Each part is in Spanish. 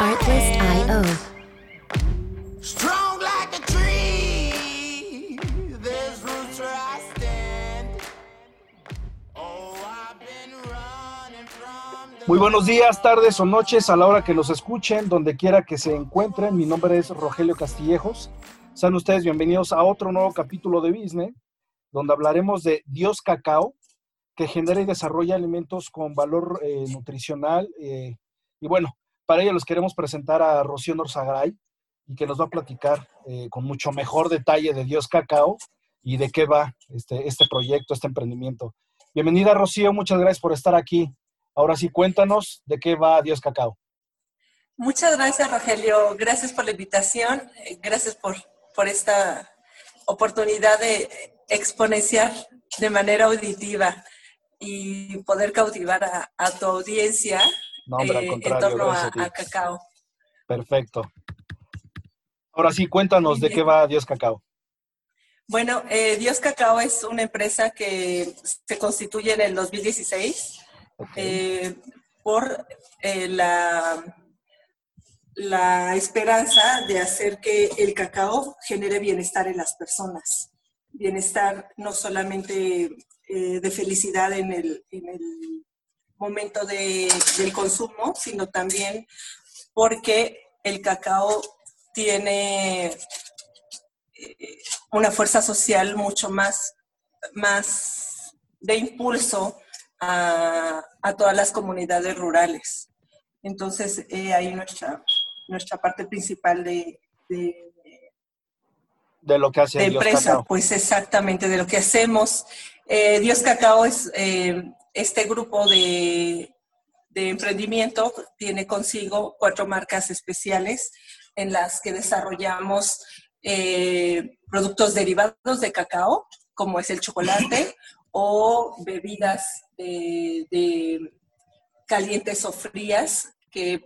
Artlist.io. Strong like a tree. There's roots where I stand. Oh, I've been running from the Muy buenos días, tardes o noches a la hora que nos escuchen, donde quiera que se encuentren. Mi nombre es Rogelio Castillejos. Sean ustedes bienvenidos a otro nuevo capítulo de Business, donde hablaremos de Dios Cacao, que genera y desarrolla alimentos con valor eh, nutricional. eh, y bueno, para ello les queremos presentar a Rocío Norzagray y que nos va a platicar eh, con mucho mejor detalle de Dios Cacao y de qué va este, este proyecto, este emprendimiento. Bienvenida, Rocío, muchas gracias por estar aquí. Ahora sí, cuéntanos de qué va Dios Cacao. Muchas gracias, Rogelio. Gracias por la invitación. Gracias por, por esta oportunidad de exponenciar de manera auditiva y poder cautivar a, a tu audiencia No, hombre, al eh, en torno a, cacao. Perfecto. Ahora sí, cuéntanos de qué va Dios Cacao. Bueno, eh, Dios Cacao es una empresa que se constituye en el 2016 Ok. eh, por la, la esperanza de hacer que el cacao genere bienestar en las personas. Bienestar no solamente eh, de felicidad en el, en el momento de- del consumo, sino también porque el cacao tiene eh, una fuerza social mucho más, más de impulso a, a todas las comunidades rurales. Entonces, eh, ahí nuestra, nuestra parte principal de, de- De lo que hace de empresa, Cacao. pues exactamente de lo que hacemos. Eh, Dios Cacao es eh, este grupo de, de emprendimiento, tiene consigo cuatro marcas especiales en las que desarrollamos eh, productos derivados de cacao, como es el chocolate, o bebidas eh, de calientes o frías que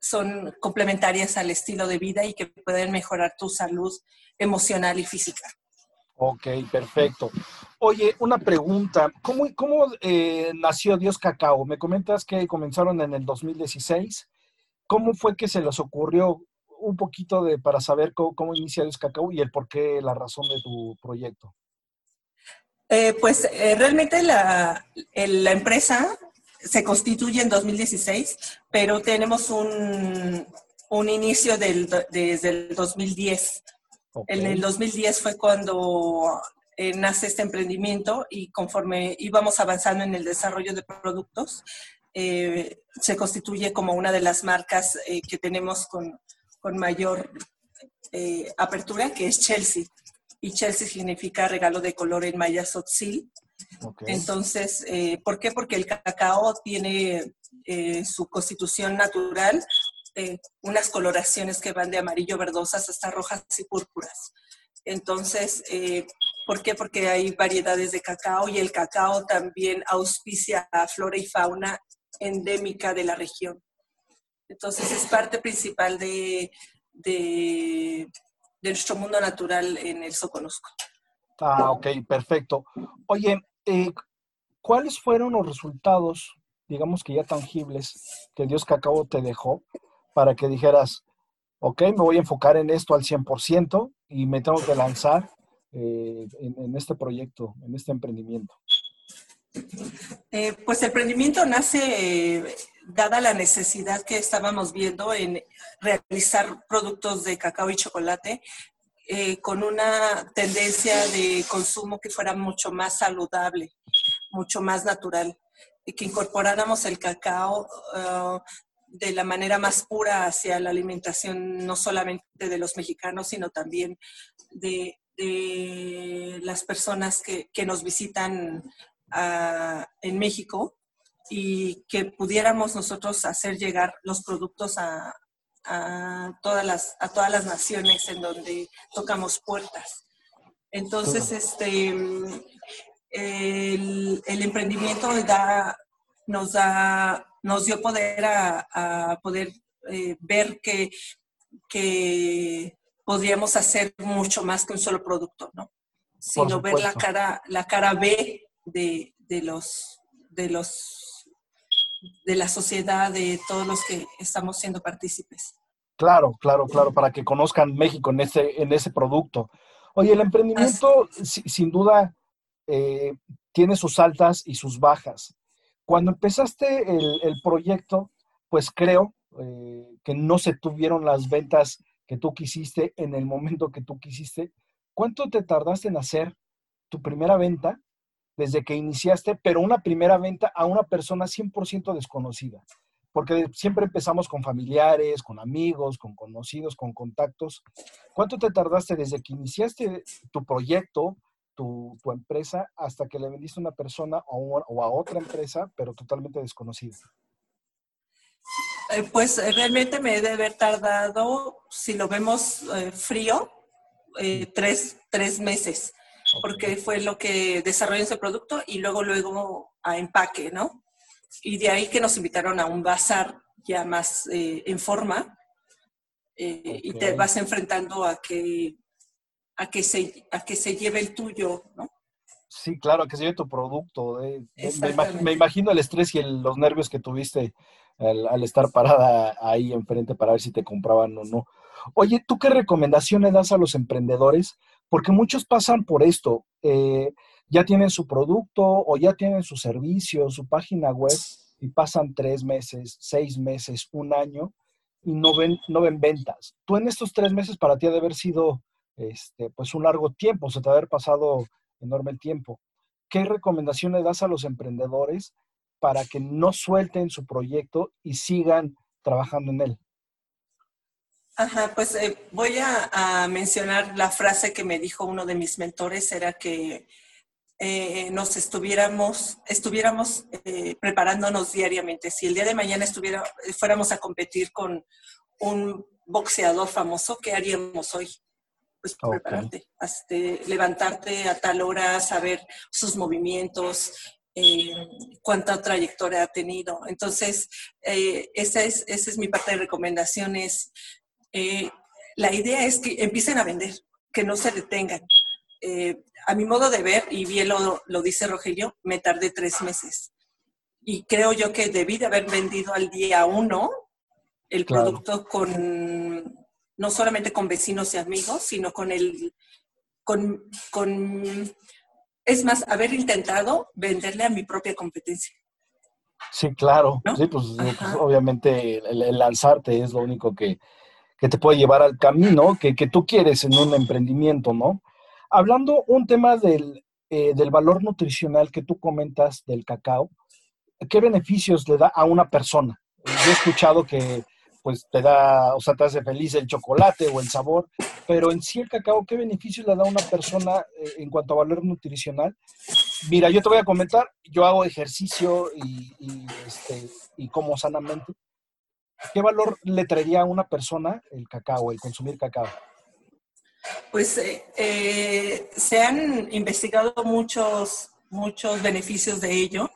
son complementarias al estilo de vida y que pueden mejorar tu salud emocional y física. Ok, perfecto. Oye, una pregunta. ¿Cómo, cómo eh, nació Dios Cacao? Me comentas que comenzaron en el 2016. ¿Cómo fue que se les ocurrió un poquito de para saber cómo, cómo inicia Dios Cacao y el por qué, la razón de tu proyecto? Eh, pues eh, realmente la, la empresa se constituye en 2016, pero tenemos un, un inicio del, desde el 2010. Ok, En el 2010 fue cuando eh, nace este emprendimiento y conforme íbamos avanzando en el desarrollo de productos, eh, se constituye como una de las marcas eh, que tenemos con, con mayor apertura, que es Chelsea. Y Chelsea significa regalo de color en maya tzotzil. ok. Entonces, ¿por qué? Porque el cacao tiene su constitución natural, unas coloraciones que van de amarillo verdosas hasta rojas y púrpuras. Entonces, eh, ¿por qué? Porque hay variedades de cacao y el cacao también auspicia flora y fauna endémica de la región. Entonces, es parte principal de nuestro mundo natural en el Soconusco. Ah, ok, perfecto. Oye, eh, ¿cuáles fueron los resultados, digamos que ya tangibles, que Dios Cacao te dejó para que dijeras, ok, me voy a enfocar en esto al 100% y me tengo que lanzar eh, en, en este proyecto, en este emprendimiento? Eh, pues el emprendimiento nace eh, dada la necesidad que estábamos viendo en realizar productos de cacao y chocolate eh, con una tendencia de consumo que fuera mucho más saludable, mucho más natural, y que incorporáramos el cacao uh, de la manera más pura hacia la alimentación no solamente de los mexicanos, sino también de, de las personas que, que nos visitan uh, en México y que pudiéramos nosotros hacer llegar los productos a, todas, las, a todas las naciones en donde tocamos puertas. Entonces, este, el, emprendimiento nos, da, nos dio poder a, a poder eh, ver que, que podríamos hacer mucho más que un solo producto, ¿no? Sino ver la cara, la cara B de, de los, de los de la sociedad, de todos los que estamos siendo partícipes. Claro, claro, claro, para que conozcan México en ese, en ese producto. Oye, el emprendimiento si- sin duda eh, tiene sus altas y sus bajas. Cuando empezaste el, el proyecto, pues creo eh, que no se tuvieron las ventas que tú quisiste en el momento que tú quisiste. ¿Cuánto te tardaste en hacer tu primera venta desde que iniciaste, pero una primera venta a una persona 100% desconocida? Porque siempre empezamos con familiares, con amigos, con conocidos, con contactos. ¿Cuánto te tardaste desde que iniciaste tu proyecto, tu, empresa, hasta que le vendiste a una persona o a otra empresa, pero totalmente desconocida? Eh, pues eh, realmente me debe haber tardado, si lo vemos eh, frío, eh, tres, tres meses, porque fue lo que desarrolló ese producto y luego, luego a empaque, ¿no? Y de ahí que nos invitaron a un bazar ya más en forma y te vas enfrentando a que, a, que se, a que se lleve el tuyo, ¿no? Sí, claro, que se lleve tu producto. eh. Me imagino el estrés y el- los nervios que tuviste al, estar parada ahí enfrente para ver si te compraban o no. Oye, ¿tú qué recomendación le das a los emprendedores? Porque muchos pasan por esto. eh, ya tienen su producto o ya tienen su servicio, su página web y pasan tres meses, seis meses, un año y no ven, no ven ventas. Tú en estos tres meses para ti ha de haber sido este, pues un largo tiempo, se te ha de haber pasado enorme tiempo. ¿Qué recomendación le das a los emprendedores para que no suelten su proyecto y sigan trabajando en él? Ajá, pues eh, voy a, a mencionar la frase que me dijo uno de mis mentores, era que eh, nos estuviéramos, estuviéramos eh, preparándonos diariamente. Si el día de mañana estuviera, fuéramos a competir con un boxeador famoso, ¿qué haríamos hoy? Pues prepararte, este, levantarte a tal hora, saber sus movimientos, eh, cuánta trayectoria ha tenido. Entonces, eh, esa, es, esa es mi parte de recomendaciones. Eh, la idea es que empiecen a vender, que no se detengan. Eh, a mi modo de ver, y bien lo, lo dice Rogelio, me tardé tres meses. Y creo yo que debí de haber vendido al día uno el Claro. producto con, no solamente con vecinos y amigos, sino con el, con, con, es más, haber intentado venderle a mi propia competencia. Sí, claro. ¿No? Sí, pues, pues, obviamente el, el lanzarte es lo único que, que te puede llevar al camino que, que tú quieres en un emprendimiento, ¿no? Hablando un tema del, eh, del valor nutricional que tú comentas del cacao, ¿qué beneficios le da a una persona? Yo he escuchado que pues te da, o sea, te hace feliz el chocolate o el sabor, pero en sí el cacao, ¿qué beneficios le da a una persona eh, en cuanto a valor nutricional? Mira, yo te voy a comentar, yo hago ejercicio y, este, y como sanamente. ¿Qué valor le traería a una persona el cacao, el consumir cacao? Pues eh, eh, se han investigado muchos, muchos beneficios de ello,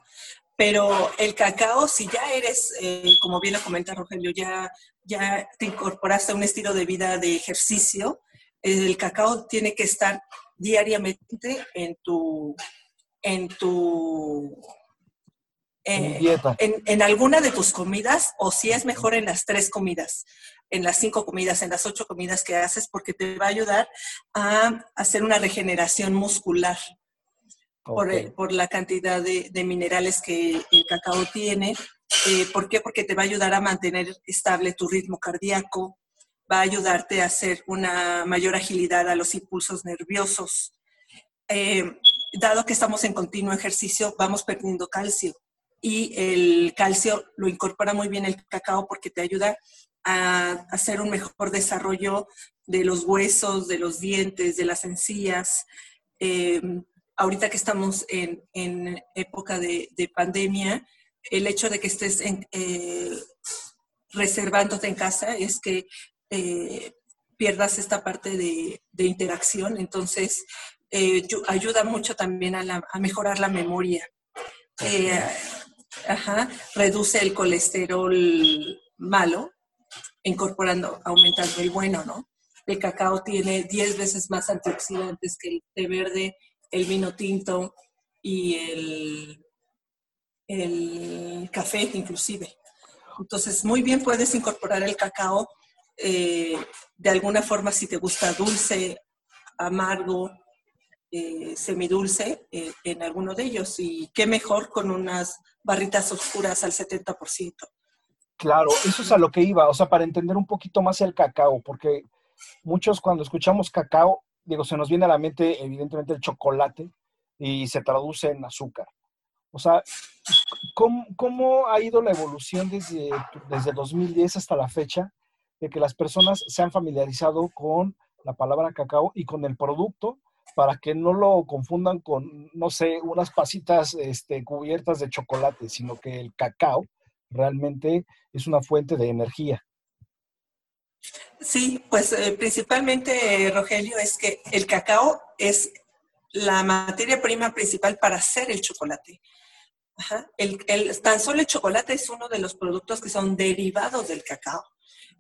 pero el cacao, si ya eres, eh, como bien lo comenta Rogelio, ya, ya te incorporaste a un estilo de vida de ejercicio, el cacao tiene que estar diariamente en tu, en tu, eh, dieta. en, en alguna de tus comidas o si es mejor en las tres comidas, en las cinco comidas, en las ocho comidas que haces, porque te va a ayudar a hacer una regeneración muscular por, la cantidad de, de minerales que el cacao tiene. Eh, ¿Por qué? Porque te va a ayudar a mantener estable tu ritmo cardíaco, va a ayudarte a hacer una mayor agilidad a los impulsos nerviosos. Eh, dado que estamos en continuo ejercicio, vamos perdiendo calcio y el calcio lo incorpora muy bien el cacao porque te ayuda a hacer un mejor desarrollo de los huesos, de los dientes, de las encías. Eh, ahorita que estamos en, en época de, de, pandemia, el hecho de que estés en, eh, reservándote en casa es que eh, pierdas esta parte de, de interacción. Entonces, eh, ayuda mucho también a, la, a mejorar la memoria. Ajá, reduce el colesterol malo, incorporando, aumentando el bueno, ¿no? El cacao tiene 10 veces más antioxidantes que el té verde, el vino tinto y el, el café inclusive. Entonces, muy bien puedes incorporar el cacao eh, de alguna forma si te gusta dulce, amargo, eh, semidulce eh, en alguno de ellos. Y qué mejor con unas barritas oscuras al 70%. Claro, eso es a lo que iba, o sea, para entender un poquito más el cacao, porque muchos cuando escuchamos cacao, digo, se nos viene a la mente evidentemente el chocolate y se traduce en azúcar. O sea, ¿cómo, ha ido la evolución desde, desde 2010 hasta la fecha de que las personas se han familiarizado con la palabra cacao y con el producto para que no lo confundan con, no sé, unas pasitas este, cubiertas de chocolate, sino que el cacao realmente es una fuente de energía. Sí, pues eh, principalmente, Rogelio, es que el cacao es la materia prima principal para hacer el chocolate. El, el, tan solo el chocolate es uno de los productos que son derivados del cacao.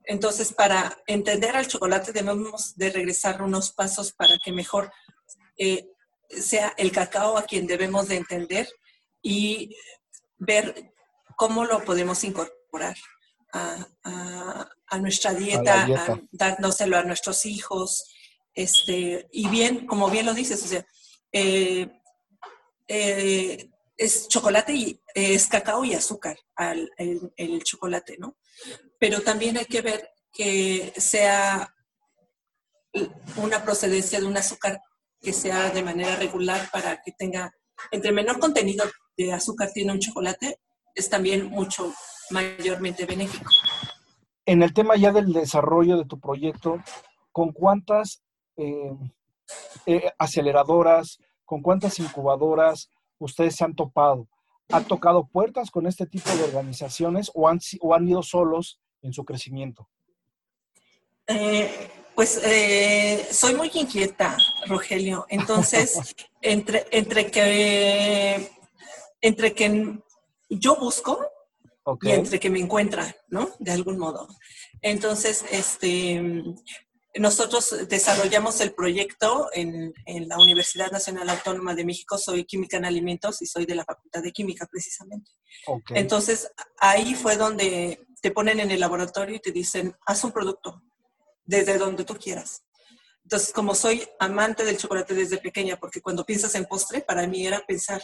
Entonces, para entender al chocolate debemos de regresar unos pasos para que mejor eh, sea el cacao a quien debemos de entender y ver cómo lo podemos incorporar a, nuestra dieta, a, dárnoselo a nuestros hijos. Este, y bien, como bien lo dices, o sea, eh, eh, es chocolate y es cacao y azúcar el, chocolate, ¿no? Pero también hay que ver que sea una procedencia de un azúcar que sea de manera regular para que tenga, entre menor contenido de azúcar tiene un chocolate, es también mucho mayormente benéfico. En el tema ya del desarrollo de tu proyecto, ¿con cuántas eh, eh, aceleradoras, con cuántas incubadoras ustedes se han topado? ¿Han tocado puertas con este tipo de organizaciones o han, o han ido solos en su crecimiento? Eh, pues eh, soy muy inquieta, Rogelio. Entonces, entre, entre que entre que yo busco y entre que me encuentran, ¿no? De algún modo. Entonces, este, nosotros desarrollamos el proyecto en, en, la Universidad Nacional Autónoma de México. Soy química en alimentos y soy de la Facultad de Química, precisamente. Entonces, ahí fue donde te ponen en el laboratorio y te dicen, haz un producto desde donde tú quieras. Entonces, como soy amante del chocolate desde pequeña, porque cuando piensas en postre, para mí era pensar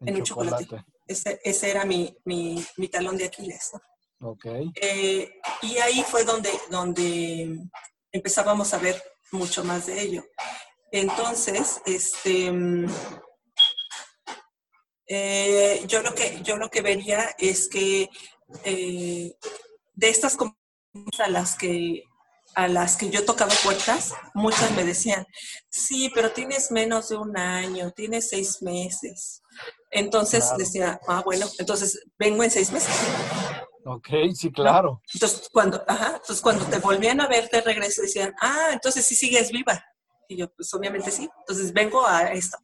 en, un chocolate. Ese, ese, era mi, mi, mi, talón de Aquiles. Okay. Eh, y ahí fue donde, donde empezábamos a ver mucho más de ello. Entonces, este, eh, yo, lo que, yo lo que vería es que eh, de estas a las que a las que yo tocaba puertas, muchas me decían, sí, pero tienes menos de un año, tienes seis meses. Entonces decía, ah, bueno, entonces vengo en seis meses. Ok, sí, claro. Entonces cuando, ajá, entonces, cuando te volvían a ver de regreso, decían, ah, entonces sí sigues viva. Y yo, pues obviamente sí. Entonces vengo a esto.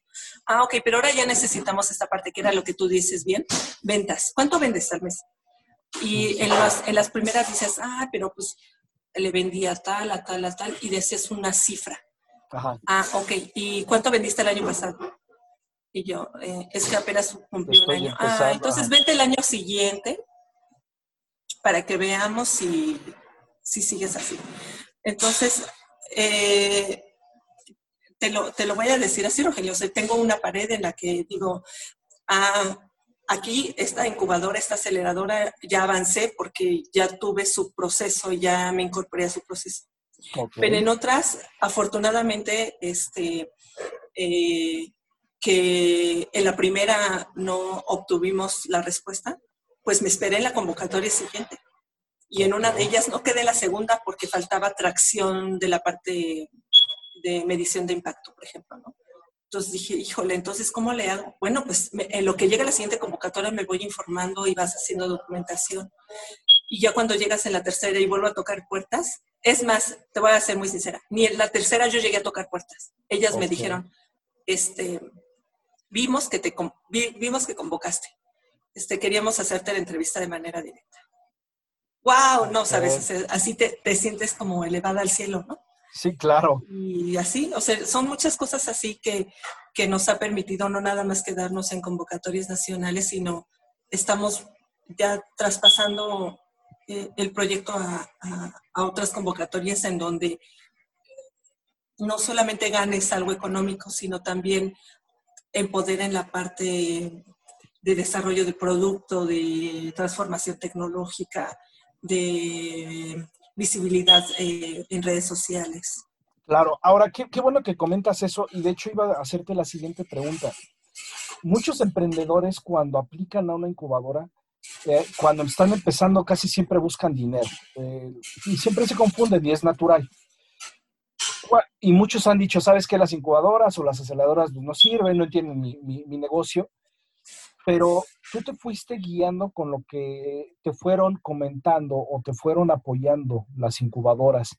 Ah, ok, pero ahora ya necesitamos esta parte que era lo que tú dices bien, ventas. ¿Cuánto vendes al mes? Y en las, en las primeras dices, ah, pero pues le vendía tal, a tal, a tal, y decías una cifra. Ajá. Ah, ok. ¿Y cuánto vendiste el año pasado? Y yo, eh, es que apenas cumplí un año. Ah, entonces vente el año siguiente para que veamos si, si sigues así. Entonces, eh, te, lo, te lo voy a decir así, Rogelio. O tengo una pared en la que digo, ah, Aquí esta incubadora, esta aceleradora, ya avancé porque ya tuve su proceso, ya me incorporé a su proceso. Pero en otras, afortunadamente, este, eh, que en la primera no obtuvimos la respuesta, pues me esperé en la convocatoria siguiente. Y en una de ellas no quedé la segunda porque faltaba tracción de la parte de medición de impacto, por ejemplo, ¿no? Entonces dije, híjole, entonces, ¿cómo le hago? Bueno, pues en lo que llega la siguiente convocatoria me voy informando y vas haciendo documentación. Y ya cuando llegas en la tercera y vuelvo a tocar puertas, es más, te voy a ser muy sincera, ni en la tercera yo llegué a tocar puertas. Ellas me dijeron, este, vimos que te vimos que convocaste. Este, queríamos hacerte la entrevista de manera directa. ¡Wow! No, sabes, así te, te sientes como elevada al cielo, ¿no? Sí, claro. Y así, o sea, son muchas cosas así que, que nos ha permitido no nada más quedarnos en convocatorias nacionales, sino estamos ya traspasando eh, el proyecto a, a- a otras convocatorias en donde no solamente ganes algo económico, sino también empoderen la parte de desarrollo de producto, de transformación tecnológica, de visibilidad eh, en redes sociales. Claro, ahora qué, qué bueno que comentas eso y de hecho iba a hacerte la siguiente pregunta. Muchos emprendedores cuando aplican a una incubadora, eh, cuando están empezando casi siempre buscan dinero eh, y siempre se confunden y es natural. Y muchos han dicho, ¿sabes qué? Las incubadoras o las aceleradoras pues, no sirven, no entienden mi, negocio, pero tú te fuiste guiando con lo que te fueron comentando o te fueron apoyando las incubadoras.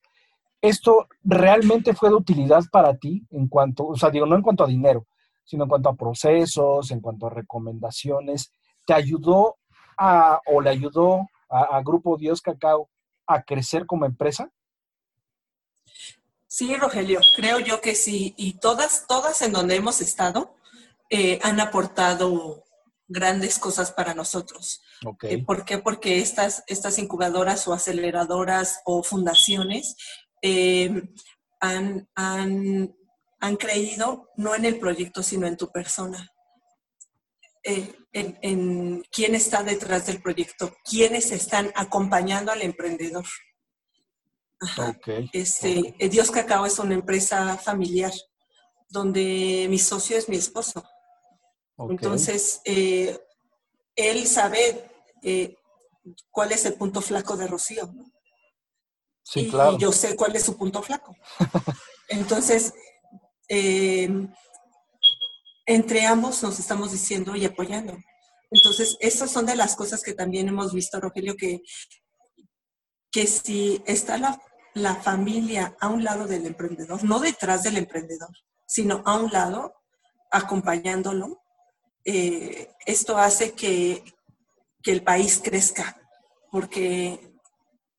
¿Esto realmente fue de utilidad para ti en cuanto, o sea, digo, no en cuanto a dinero, sino en cuanto a procesos, en cuanto a recomendaciones? ¿Te ayudó a, o le ayudó a Grupo Dios Cacao a crecer como empresa? Sí, Rogelio, creo yo que sí. Y todas, todas en donde hemos estado eh, han aportado grandes cosas para nosotros. Eh, ¿Por qué? Porque estas, estas incubadoras o aceleradoras o fundaciones eh, han, han, han creído no en el proyecto, sino en tu persona. En, en quién está detrás del proyecto, quiénes están acompañando al emprendedor. Ajá. Este, eh, Dios Cacao es una empresa familiar donde mi socio es mi esposo. Entonces, eh, él sabe eh, cuál es el punto flaco de Rocío. ¿no? sí, y claro. yo sé cuál es su punto flaco. Entonces, eh, entre ambos nos estamos diciendo y apoyando. Entonces, esas son de las cosas que también hemos visto, Rogelio, que, que si está la, la familia a un lado del emprendedor, no detrás del emprendedor, sino a un lado, acompañándolo, eh, esto hace que, que el país crezca, porque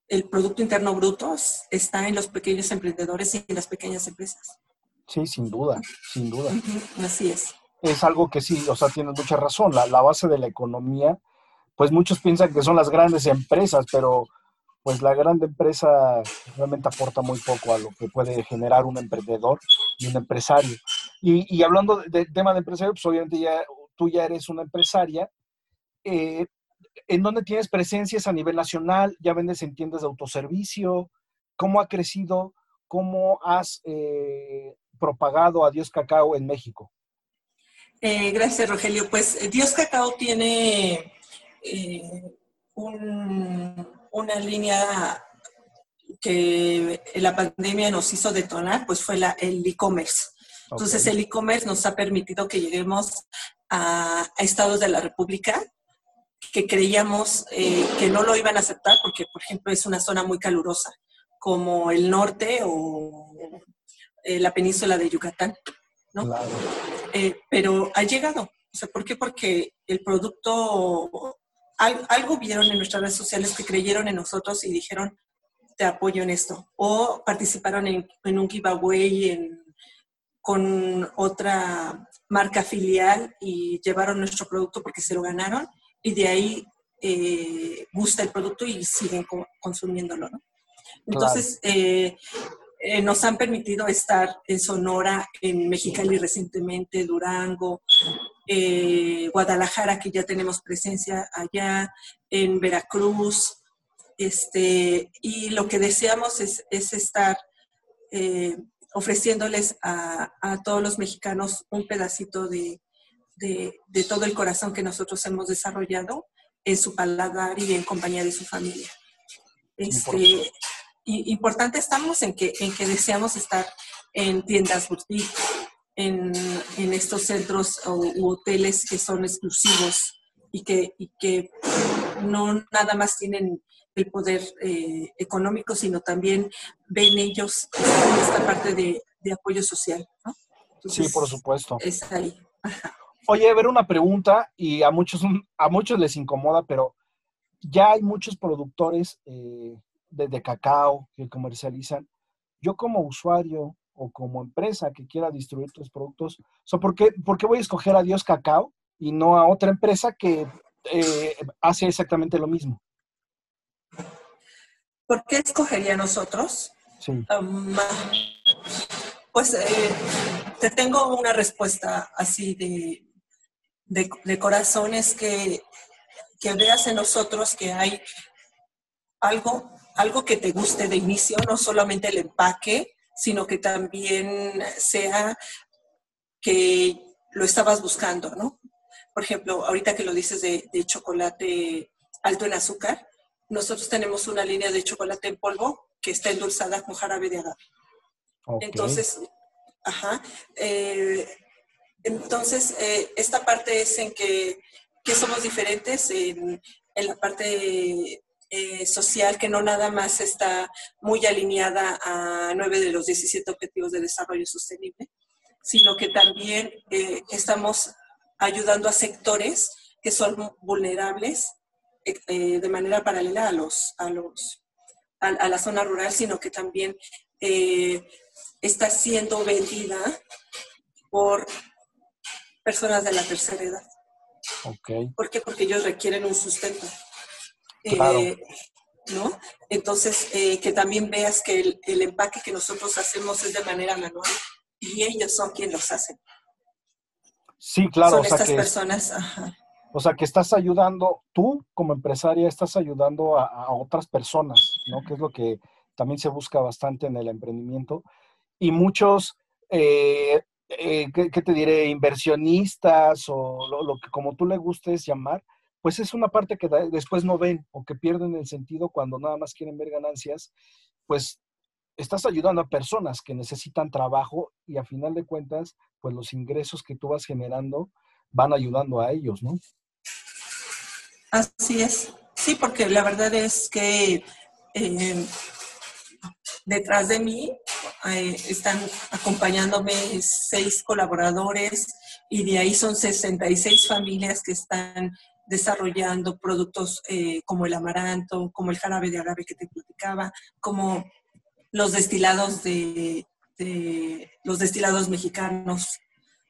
el Producto Interno Bruto es- está en los pequeños emprendedores y en las pequeñas empresas. Sí, sin duda, sin duda. Así es. es algo que sí, o sea, tienes mucha razón. La, la base de la economía, pues muchos piensan que son las grandes empresas, pero pues la grande empresa realmente aporta muy poco a lo que puede generar un emprendedor y un empresario. Y, hablando de, de tema de empresario, pues obviamente ya, tú ya eres una empresaria. eh, ¿En dónde tienes presencias a nivel nacional? ¿Ya vendes en tiendas de autoservicio? ¿Cómo ha crecido? ¿Cómo has eh, propagado a Dios Cacao en México? Eh, gracias, Rogelio. Pues Dios Cacao tiene eh, un- una línea que la pandemia nos hizo detonar, pues fue la, el e-commerce. Entonces, el e-commerce nos ha permitido que lleguemos a, a estados de la República que creíamos eh, que no lo iban a aceptar porque, por ejemplo, es una zona muy calurosa, como el norte o eh, la península de Yucatán, ¿no? Claro. Eh, pero ha llegado. O sea, ¿Por qué? Porque el producto, algo vieron en nuestras redes sociales que creyeron en nosotros y dijeron, te apoyo en esto. O participaron en, en un giveaway en- con otra marca filial y llevaron nuestro producto porque se lo ganaron y de ahí eh, gusta el producto y siguen co- consumiéndolo, ¿no? Entonces, eh, eh, nos han permitido estar en Sonora, en Mexicali recientemente, Durango, eh, Guadalajara, que ya tenemos presencia allá, en Veracruz, este, y lo que deseamos es, es estar eh, ofreciéndoles a, a todos los mexicanos un pedacito de, de- de todo el corazón que nosotros hemos desarrollado en su paladar y en compañía de su familia. Este, y- importante estamos en que, en que deseamos estar en tiendas boutique, en, en estos centros o, u hoteles que son exclusivos y que, y que no nada más tienen el poder eh, económico, sino también ven ellos esta parte de, de apoyo social. ¿no? Sí, Entonces, por supuesto. Es ahí. Oye, a ver una pregunta y a muchos, a muchos les incomoda, pero ya hay muchos productores eh, de, de cacao que comercializan. Yo como usuario o como empresa que quiera distribuir tus productos, o sea, ¿por, qué, ¿por qué voy a escoger a Dios Cacao y no a otra empresa que eh, hace exactamente lo mismo. ¿Por qué escogería nosotros? Sí. Um, pues eh, te tengo una respuesta así de, de, de corazón, es que, que veas en nosotros que hay algo, algo que te guste de inicio, no solamente el empaque, sino que también sea que lo estabas buscando, ¿no? Por ejemplo, ahorita que lo dices de, de chocolate alto en azúcar, nosotros tenemos una línea de chocolate en polvo que está endulzada con jarabe de agave. Entonces, ajá. eh, entonces, eh, esta parte es en que, que somos diferentes en, en la parte eh, social, que no nada más está muy alineada a nueve de los 17 Objetivos de Desarrollo Sostenible, sino que también eh, estamos ayudando a sectores que son vulnerables eh, eh, de manera paralela a los, a los a, a la zona rural, sino que también eh, está siendo vendida por personas de la tercera edad. Ok. ¿Por qué? Porque ellos requieren un sustento. Claro. Eh, ¿No? Entonces, eh, que también veas que el, el empaque que nosotros hacemos es de manera manual y ellos son quienes los hacen. Sí, claro. son O sea, estas que, personas. Ajá. o sea, que estás ayudando, tú como empresaria estás ayudando a, a otras personas, ¿no? Que es lo que también se busca bastante en el emprendimiento. Y muchos, eh, eh, ¿qué, qué te diré? Inversionistas o lo, lo que como tú le gustes llamar, pues es una parte que después no ven o que pierden el sentido cuando nada más quieren ver ganancias, pues estás ayudando a personas que necesitan trabajo y a final de cuentas, pues los ingresos que tú vas generando van ayudando a ellos, ¿no? Así es. Sí, porque la verdad es que eh, detrás de mí eh, están acompañándome seis colaboradores y de ahí son 66 familias que están desarrollando productos eh, como el amaranto, como el jarabe de agave que te platicaba, como los destilados de, de- los destilados mexicanos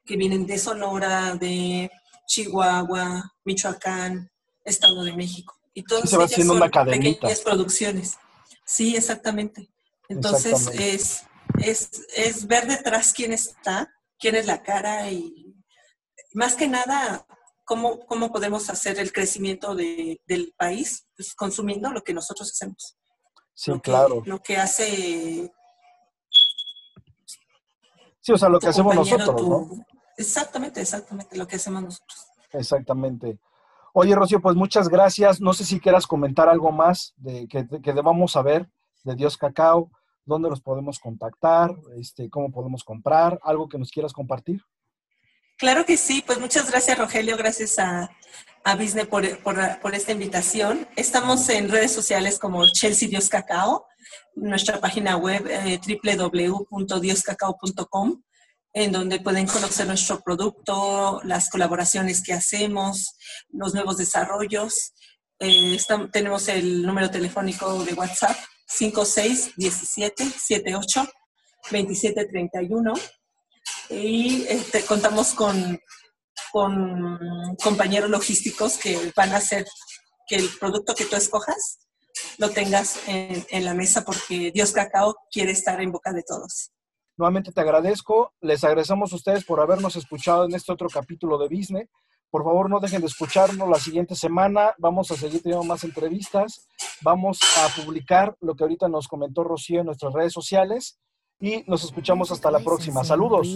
que vienen de Sonora, de Chihuahua, Michoacán, Estado de México. Y todas se va ellas haciendo son una cadenita. pequeñas producciones. Sí, exactamente. Entonces Exactamente. es, es, es ver detrás quién está, quién es la cara y más que nada cómo, cómo podemos hacer el crecimiento de- del país pues, consumiendo lo que nosotros hacemos. Sí, lo que, claro. Lo que hace Sí, o sea, lo que hacemos nosotros, tu- ¿no? Exactamente, exactamente lo que hacemos nosotros. Exactamente. Oye, Rocío, pues muchas gracias. No sé si quieras comentar algo más de que, que debamos saber de Dios Cacao, dónde los podemos contactar, este, cómo podemos comprar, algo que nos quieras compartir. Claro que sí, pues muchas gracias Rogelio, gracias a, a Bisne por, por- esta invitación. Estamos en redes sociales como Chelsea Dios Cacao, nuestra página web eh, www.dioscacao.com, en donde pueden conocer nuestro producto, las colaboraciones que hacemos, los nuevos desarrollos. Eh, tenemos el número telefónico de WhatsApp 5617 78 2731 y este, contamos con, con compañeros logísticos que van a hacer que el producto que tú escojas lo tengas en, en la mesa porque Dios Cacao quiere estar en boca de todos. Nuevamente te agradezco. Les agradecemos a ustedes por habernos escuchado en este otro capítulo de Business. Por favor, no dejen de escucharnos la siguiente semana. Vamos a seguir teniendo más entrevistas. Vamos a publicar lo que ahorita nos comentó Rocío en nuestras redes sociales. Y nos escuchamos hasta la próxima. Saludos.